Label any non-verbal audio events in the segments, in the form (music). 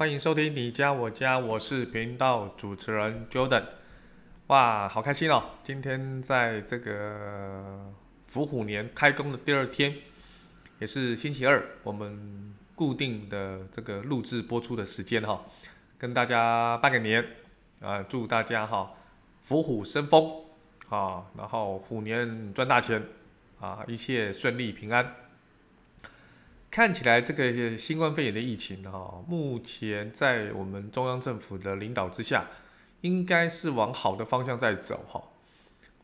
欢迎收听你家我家，我是频道主持人 Jordan。哇，好开心哦！今天在这个伏虎年开工的第二天，也是星期二，我们固定的这个录制播出的时间哈，跟大家拜个年啊，祝大家哈伏虎生风啊，然后虎年赚大钱啊，一切顺利平安。看起来这个新冠肺炎的疫情哈，目前在我们中央政府的领导之下，应该是往好的方向在走哈。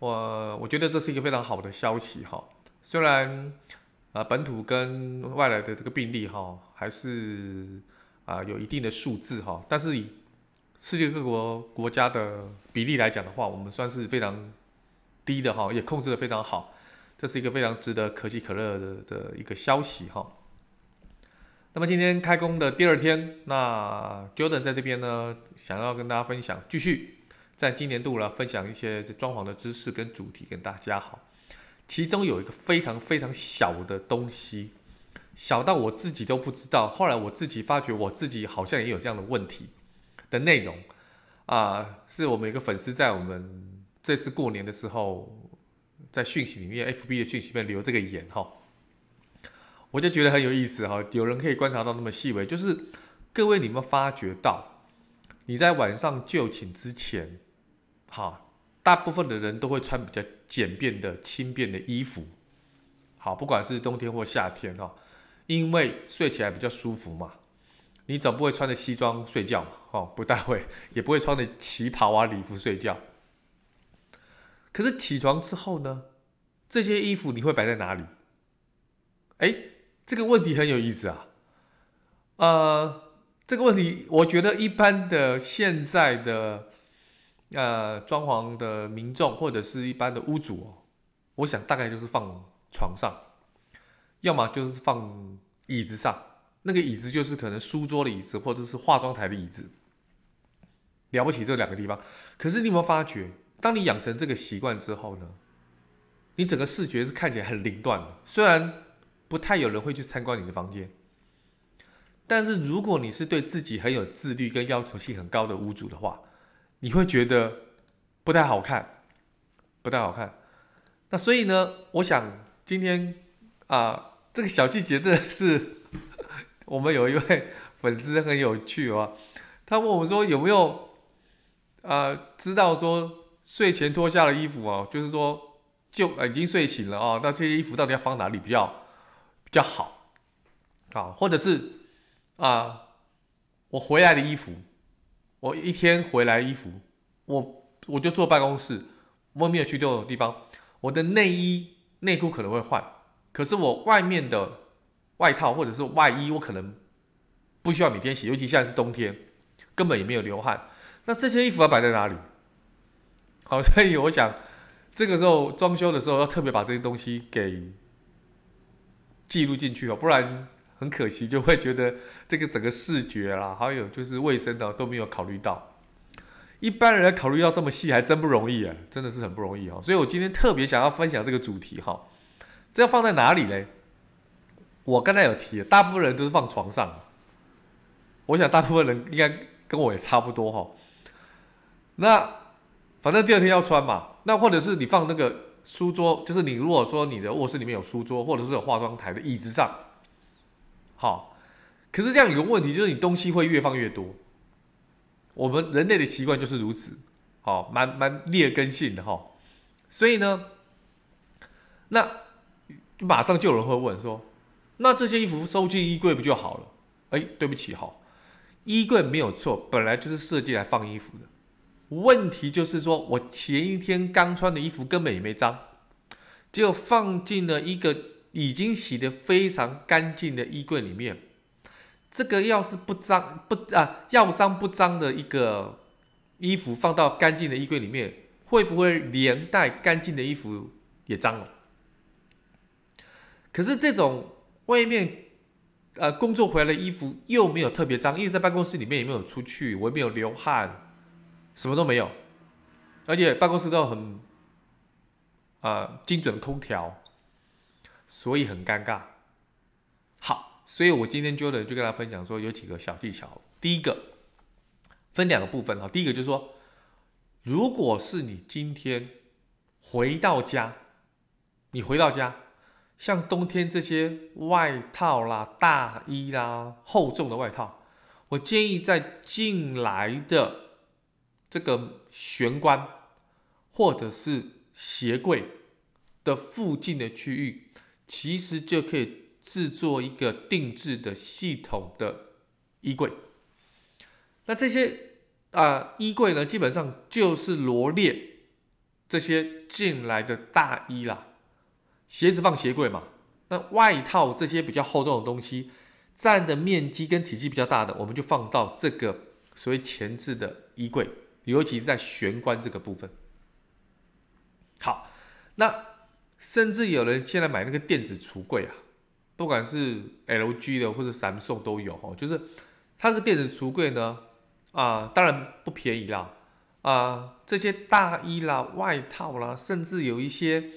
我我觉得这是一个非常好的消息哈。虽然啊本土跟外来的这个病例哈还是啊有一定的数字哈，但是以世界各国国家的比例来讲的话，我们算是非常低的哈，也控制的非常好。这是一个非常值得可喜可乐的的一个消息哈。那么今天开工的第二天，那 Jordan 在这边呢，想要跟大家分享，继续在今年度呢分享一些装潢的知识跟主题跟大家好。其中有一个非常非常小的东西，小到我自己都不知道。后来我自己发觉，我自己好像也有这样的问题的内容啊，是我们一个粉丝在我们这次过年的时候，在讯息里面，FB 的讯息里面留这个言哈。我就觉得很有意思哈，有人可以观察到那么细微，就是各位你们发觉到，你在晚上就寝之前，哈，大部分的人都会穿比较简便的、轻便的衣服，好，不管是冬天或夏天哈，因为睡起来比较舒服嘛，你总不会穿着西装睡觉嘛，哦，不大会，(laughs) 也不会穿着旗袍啊礼服睡觉。可是起床之后呢，这些衣服你会摆在哪里？哎。这个问题很有意思啊，呃，这个问题我觉得一般的现在的呃装潢的民众或者是一般的屋主哦，我想大概就是放床上，要么就是放椅子上，那个椅子就是可能书桌的椅子或者是化妆台的椅子，了不起这两个地方。可是你有没有发觉，当你养成这个习惯之后呢，你整个视觉是看起来很凌乱的，虽然。不太有人会去参观你的房间，但是如果你是对自己很有自律跟要求性很高的屋主的话，你会觉得不太好看，不太好看。那所以呢，我想今天啊、这个小细节真的是 (laughs) 我们有一位粉丝很有趣啊，他问我说有没有啊、知道说睡前脱下的衣服啊，就是说就已经睡醒了啊，那这些衣服到底要放哪里比较？比较好，啊，或者是啊，我回来的衣服，我一天回来衣服，我我就坐办公室，我没有去这种地方，我的内衣内裤可能会换，可是我外面的外套或者是外衣，我可能不需要每天洗，尤其现在是冬天，根本也没有流汗，那这些衣服要摆在哪里？好，所以我想这个时候装修的时候要特别把这些东西给。记录进去哦，不然很可惜，就会觉得这个整个视觉啦，还有就是卫生的都没有考虑到。一般人考虑到这么细，还真不容易啊，真的是很不容易哈。所以我今天特别想要分享这个主题哈，这要放在哪里嘞？我刚才有提，大部分人都是放床上。我想大部分人应该跟我也差不多哈。那反正第二天要穿嘛，那或者是你放那个。书桌就是你，如果说你的卧室里面有书桌，或者是有化妆台的椅子上，好，可是这样有个问题，就是你东西会越放越多。我们人类的习惯就是如此，好，蛮蛮劣根性的哈。所以呢，那马上就有人会问说，那这些衣服收进衣柜不就好了？哎，对不起哈，衣柜没有错，本来就是设计来放衣服的。问题就是说，我前一天刚穿的衣服根本也没脏，就放进了一个已经洗得非常干净的衣柜里面。这个要是不脏不啊，要脏不脏的一个衣服放到干净的衣柜里面，会不会连带干净的衣服也脏了？可是这种外面呃工作回来的衣服又没有特别脏，因为在办公室里面也没有出去，我也没有流汗，什么都没有，而且办公室都很啊、精准空调，所以很尴尬。好，所以我今天 Jo 的就跟大家分享说有几个小技巧。第一个分两个部分哈，第一个就是说，如果是你今天回到家，你回到家。像冬天这些外套啦、大衣啦、厚重的外套，我建议在进来的这个玄关或者是鞋柜的附近的区域，其实就可以制作一个定制的系统的衣柜。那这些啊、衣柜呢，基本上就是罗列这些进来的大衣啦。鞋子放鞋柜嘛，那外套这些比较厚重的东西，占的面积跟体积比较大的，我们就放到这个所谓前置的衣柜，尤其是在玄关这个部分。好，那甚至有人现在买那个电子橱柜啊，不管是 LG 的或者 Samsung 都有哦，就是它这个电子橱柜呢，啊，当然不便宜啦，啊，这些大衣啦、外套啦，甚至有一些。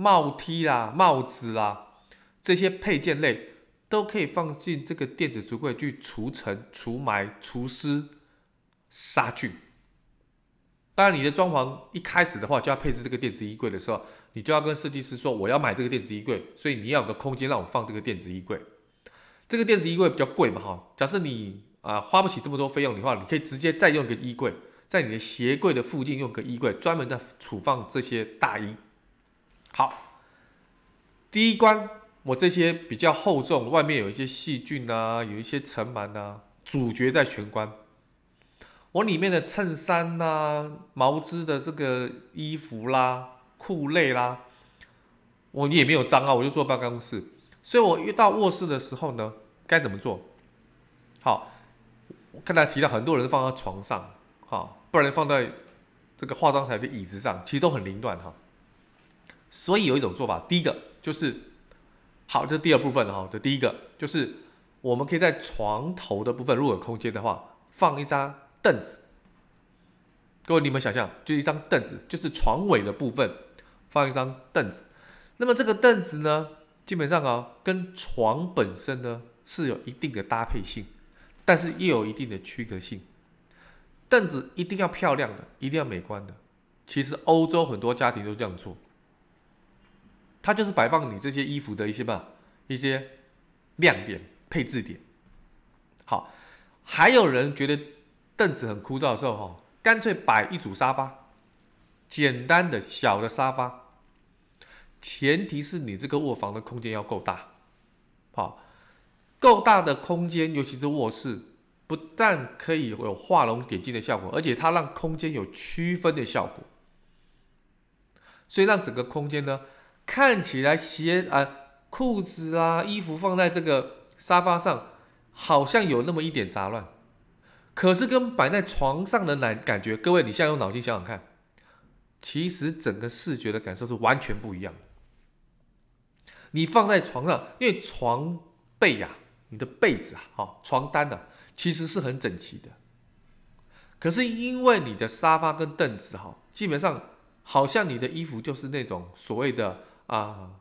帽 T 啦、帽子啦，这些配件类都可以放进这个电子橱柜去除尘、除霾、除湿、杀菌。当然，你的装潢一开始的话就要配置这个电子衣柜的时候，你就要跟设计师说，我要买这个电子衣柜，所以你要有个空间让我放这个电子衣柜。这个电子衣柜比较贵嘛，哈。假设你啊、花不起这么多费用的话，你可以直接再用个衣柜，在你的鞋柜的附近用个衣柜，专门的储放这些大衣。好，第一关，我这些比较厚重，外面有一些细菌啊，有一些尘螨啊，主角在玄关。我里面的衬衫呐、毛织的这个衣服啦、裤类啦，我也没有脏啊，我就坐办公室。所以我遇到卧室的时候呢，该怎么做？好，我刚才提到很多人放在床上，哈，不然放在这个化妆台的椅子上，其实都很凌乱哈。所以有一种做法，第一个就是，好，这是第二部分哈。这第一个就是，我们可以在床头的部分，如果有空间的话，放一张凳子。各位，你们想象，就一张凳子，就是床尾的部分放一张凳子。那么这个凳子呢，基本上啊，跟床本身呢是有一定的搭配性，但是又有一定的区隔性。凳子一定要漂亮的，一定要美观的。其实欧洲很多家庭都这样做。它就是摆放你这些衣服的一些吧，一些亮点、配置点。好，还有人觉得凳子很枯燥的时候，哈，干脆摆一组沙发，简单的小的沙发。前提是你这个卧房的空间要够大，好，够大的空间，尤其是卧室，不但可以有画龙点睛的效果，而且它让空间有区分的效果，所以让整个空间呢。看起来鞋啊、裤子啊、衣服放在这个沙发上，好像有那么一点杂乱，可是跟摆在床上的感感觉，各位你现在用脑筋想想看，其实整个视觉的感受是完全不一样。你放在床上，因为床被呀、你的被子啊，哈，床单啊，其实是很整齐的，可是因为你的沙发跟凳子哈，基本上好像你的衣服就是那种所谓的。啊，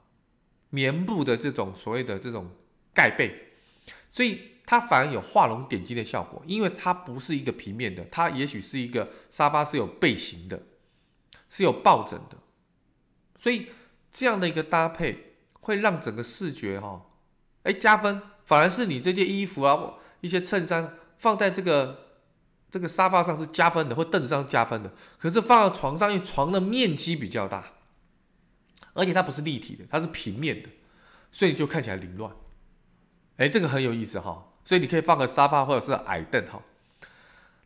棉布的这种所谓的这种盖被，所以它反而有画龙点睛的效果，因为它不是一个平面的，它也许是一个沙发是有背型的，是有抱枕的，所以这样的一个搭配会让整个视觉哈、哦，哎加分，反而是你这件衣服啊，一些衬衫放在这个这个沙发上是加分的，或凳子上加分的，可是放到床上，因为床的面积比较大。而且它不是立体的，它是平面的，所以就看起来凌乱。哎，这个很有意思哈，所以你可以放个沙发或者是矮凳哈。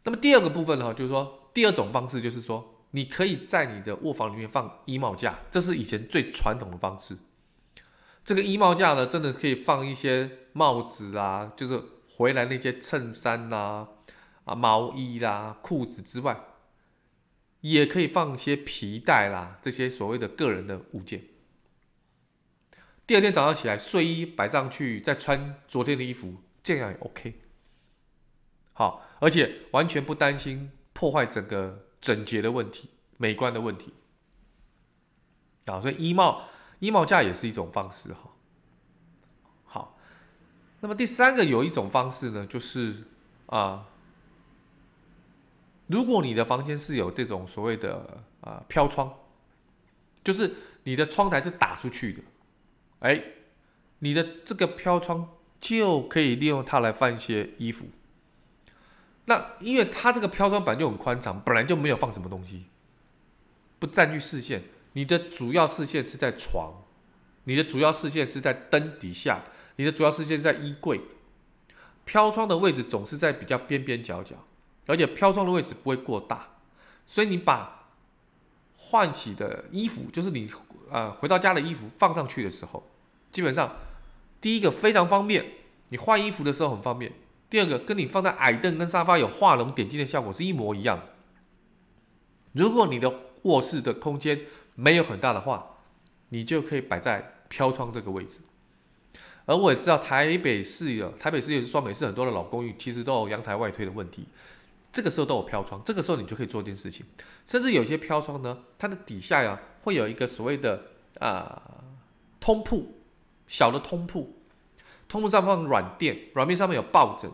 那么第二个部分呢，就是说第二种方式就是说，你可以在你的卧房里面放衣帽架，这是以前最传统的方式。这个衣帽架呢，真的可以放一些帽子啊，就是回来那些衬衫啦、啊、啊毛衣啦、裤子之外，也可以放一些皮带啦，这些所谓的个人的物件。第二天早上起来，睡衣摆上去，再穿昨天的衣服，这样也 OK。好，而且完全不担心破坏整个整洁的问题、美观的问题。啊，所以衣帽衣帽架也是一种方式哈。好，那么第三个有一种方式呢，就是啊。如果你的房间是有这种所谓的啊飘窗，就是你的窗台是打出去的，哎，你的这个飘窗就可以利用它来放一些衣服。那因为它这个飘窗本来就很宽敞，本来就没有放什么东西，不占据视线。你的主要视线是在床，你的主要视线是在灯底下，你的主要视线是在衣柜。飘窗的位置总是在比较边边角角。而且飘窗的位置不会过大，所以你把换洗的衣服，就是你呃回到家的衣服放上去的时候，基本上第一个非常方便，你换衣服的时候很方便；第二个跟你放在矮凳跟沙发有画龙点睛的效果是一模一样的。如果你的卧室的空间没有很大的话，你就可以摆在飘窗这个位置。而我也知道台北市有台北市也是双北市很多的老公寓，其实都有阳台外推的问题。这个时候都有飘窗，这个时候你就可以做一件事情，甚至有些飘窗呢，它的底下呀会有一个所谓的啊、通铺，小的通铺，通铺上放软垫，软垫上面有抱枕。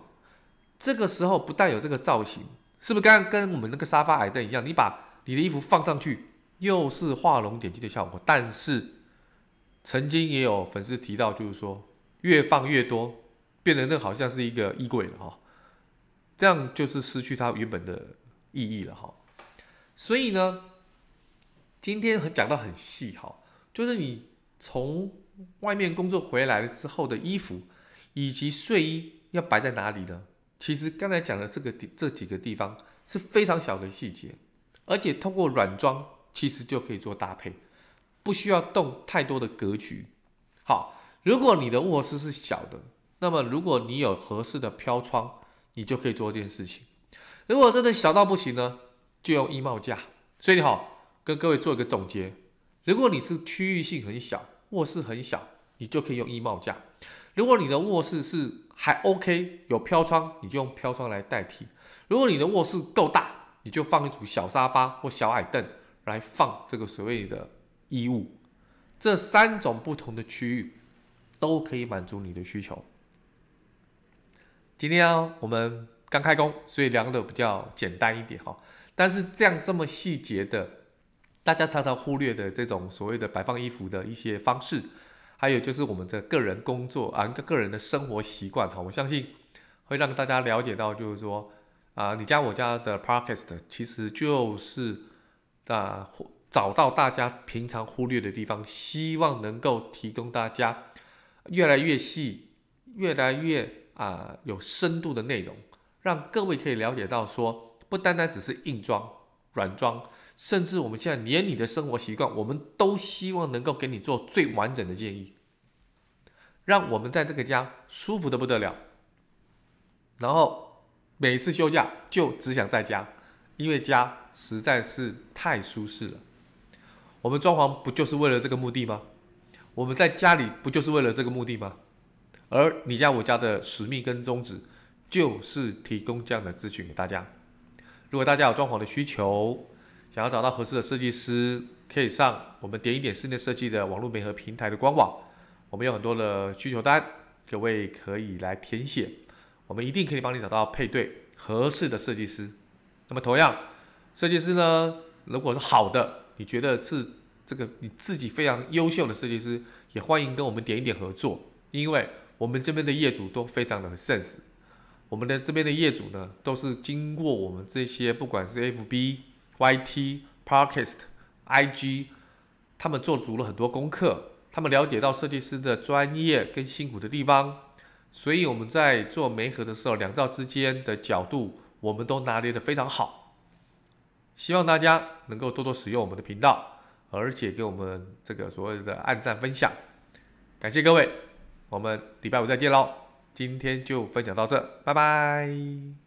这个时候不但有这个造型，是不是刚刚跟我们那个沙发矮凳一样？你把你的衣服放上去，又是画龙点睛的效果。但是曾经也有粉丝提到，就是说越放越多，变得那好像是一个衣柜了哈。这样就是失去它原本的意义了哈，所以呢，今天很讲到很细哈，就是你从外面工作回来了之后的衣服以及睡衣要摆在哪里呢？其实刚才讲的这个这几个地方是非常小的细节，而且通过软装其实就可以做搭配，不需要动太多的格局。好，如果你的卧室是小的，那么如果你有合适的飘窗。你就可以做这件事情。如果真的小到不行呢，就用衣帽架。所以好，跟各位做一个总结：如果你是区域性很小，卧室很小，你就可以用衣帽架；如果你的卧室是还 OK，有飘窗，你就用飘窗来代替；如果你的卧室够大，你就放一组小沙发或小矮凳来放这个所谓的衣物。这三种不同的区域都可以满足你的需求。今天啊，我们刚开工，所以量的比较简单一点哈。但是这样这么细节的，大家常常忽略的这种所谓的摆放衣服的一些方式，还有就是我们的个人工作啊，个人的生活习惯哈，我相信会让大家了解到，就是说啊，你家我家的 Podcast 其实就是啊，找到大家平常忽略的地方，希望能够提供大家越来越细，越来越。啊、有深度的内容，让各位可以了解到说，不单单只是硬装、软装，甚至我们现在连你的生活习惯，我们都希望能够给你做最完整的建议，让我们在这个家舒服得不得了。然后每次休假就只想在家，因为家实在是太舒适了。我们装潢不就是为了这个目的吗？我们在家里不就是为了这个目的吗？而你家我家的使命跟宗旨，就是提供这样的资讯给大家。如果大家有装潢的需求，想要找到合适的设计师，可以上我们点一点室内设计的网络媒合平台的官网。我们有很多的需求单，各位可以来填写，我们一定可以帮你找到配对合适的设计师。那么同样，设计师呢，如果是好的，你觉得是这个你自己非常优秀的设计师，也欢迎跟我们点一点合作，因为。我们这边的业主都非常的 sense，我们的这边的业主呢，都是经过我们这些不管是 FB、YT、Podcast、IG，他们做足了很多功课，他们了解到设计师的专业跟辛苦的地方，所以我们在做媒合的时候，两造之间的角度，我们都拿捏得非常好。希望大家能够多多使用我们的频道，而且给我们这个所谓的按赞分享，感谢各位。我们礼拜五再见喽，今天就分享到这，拜拜。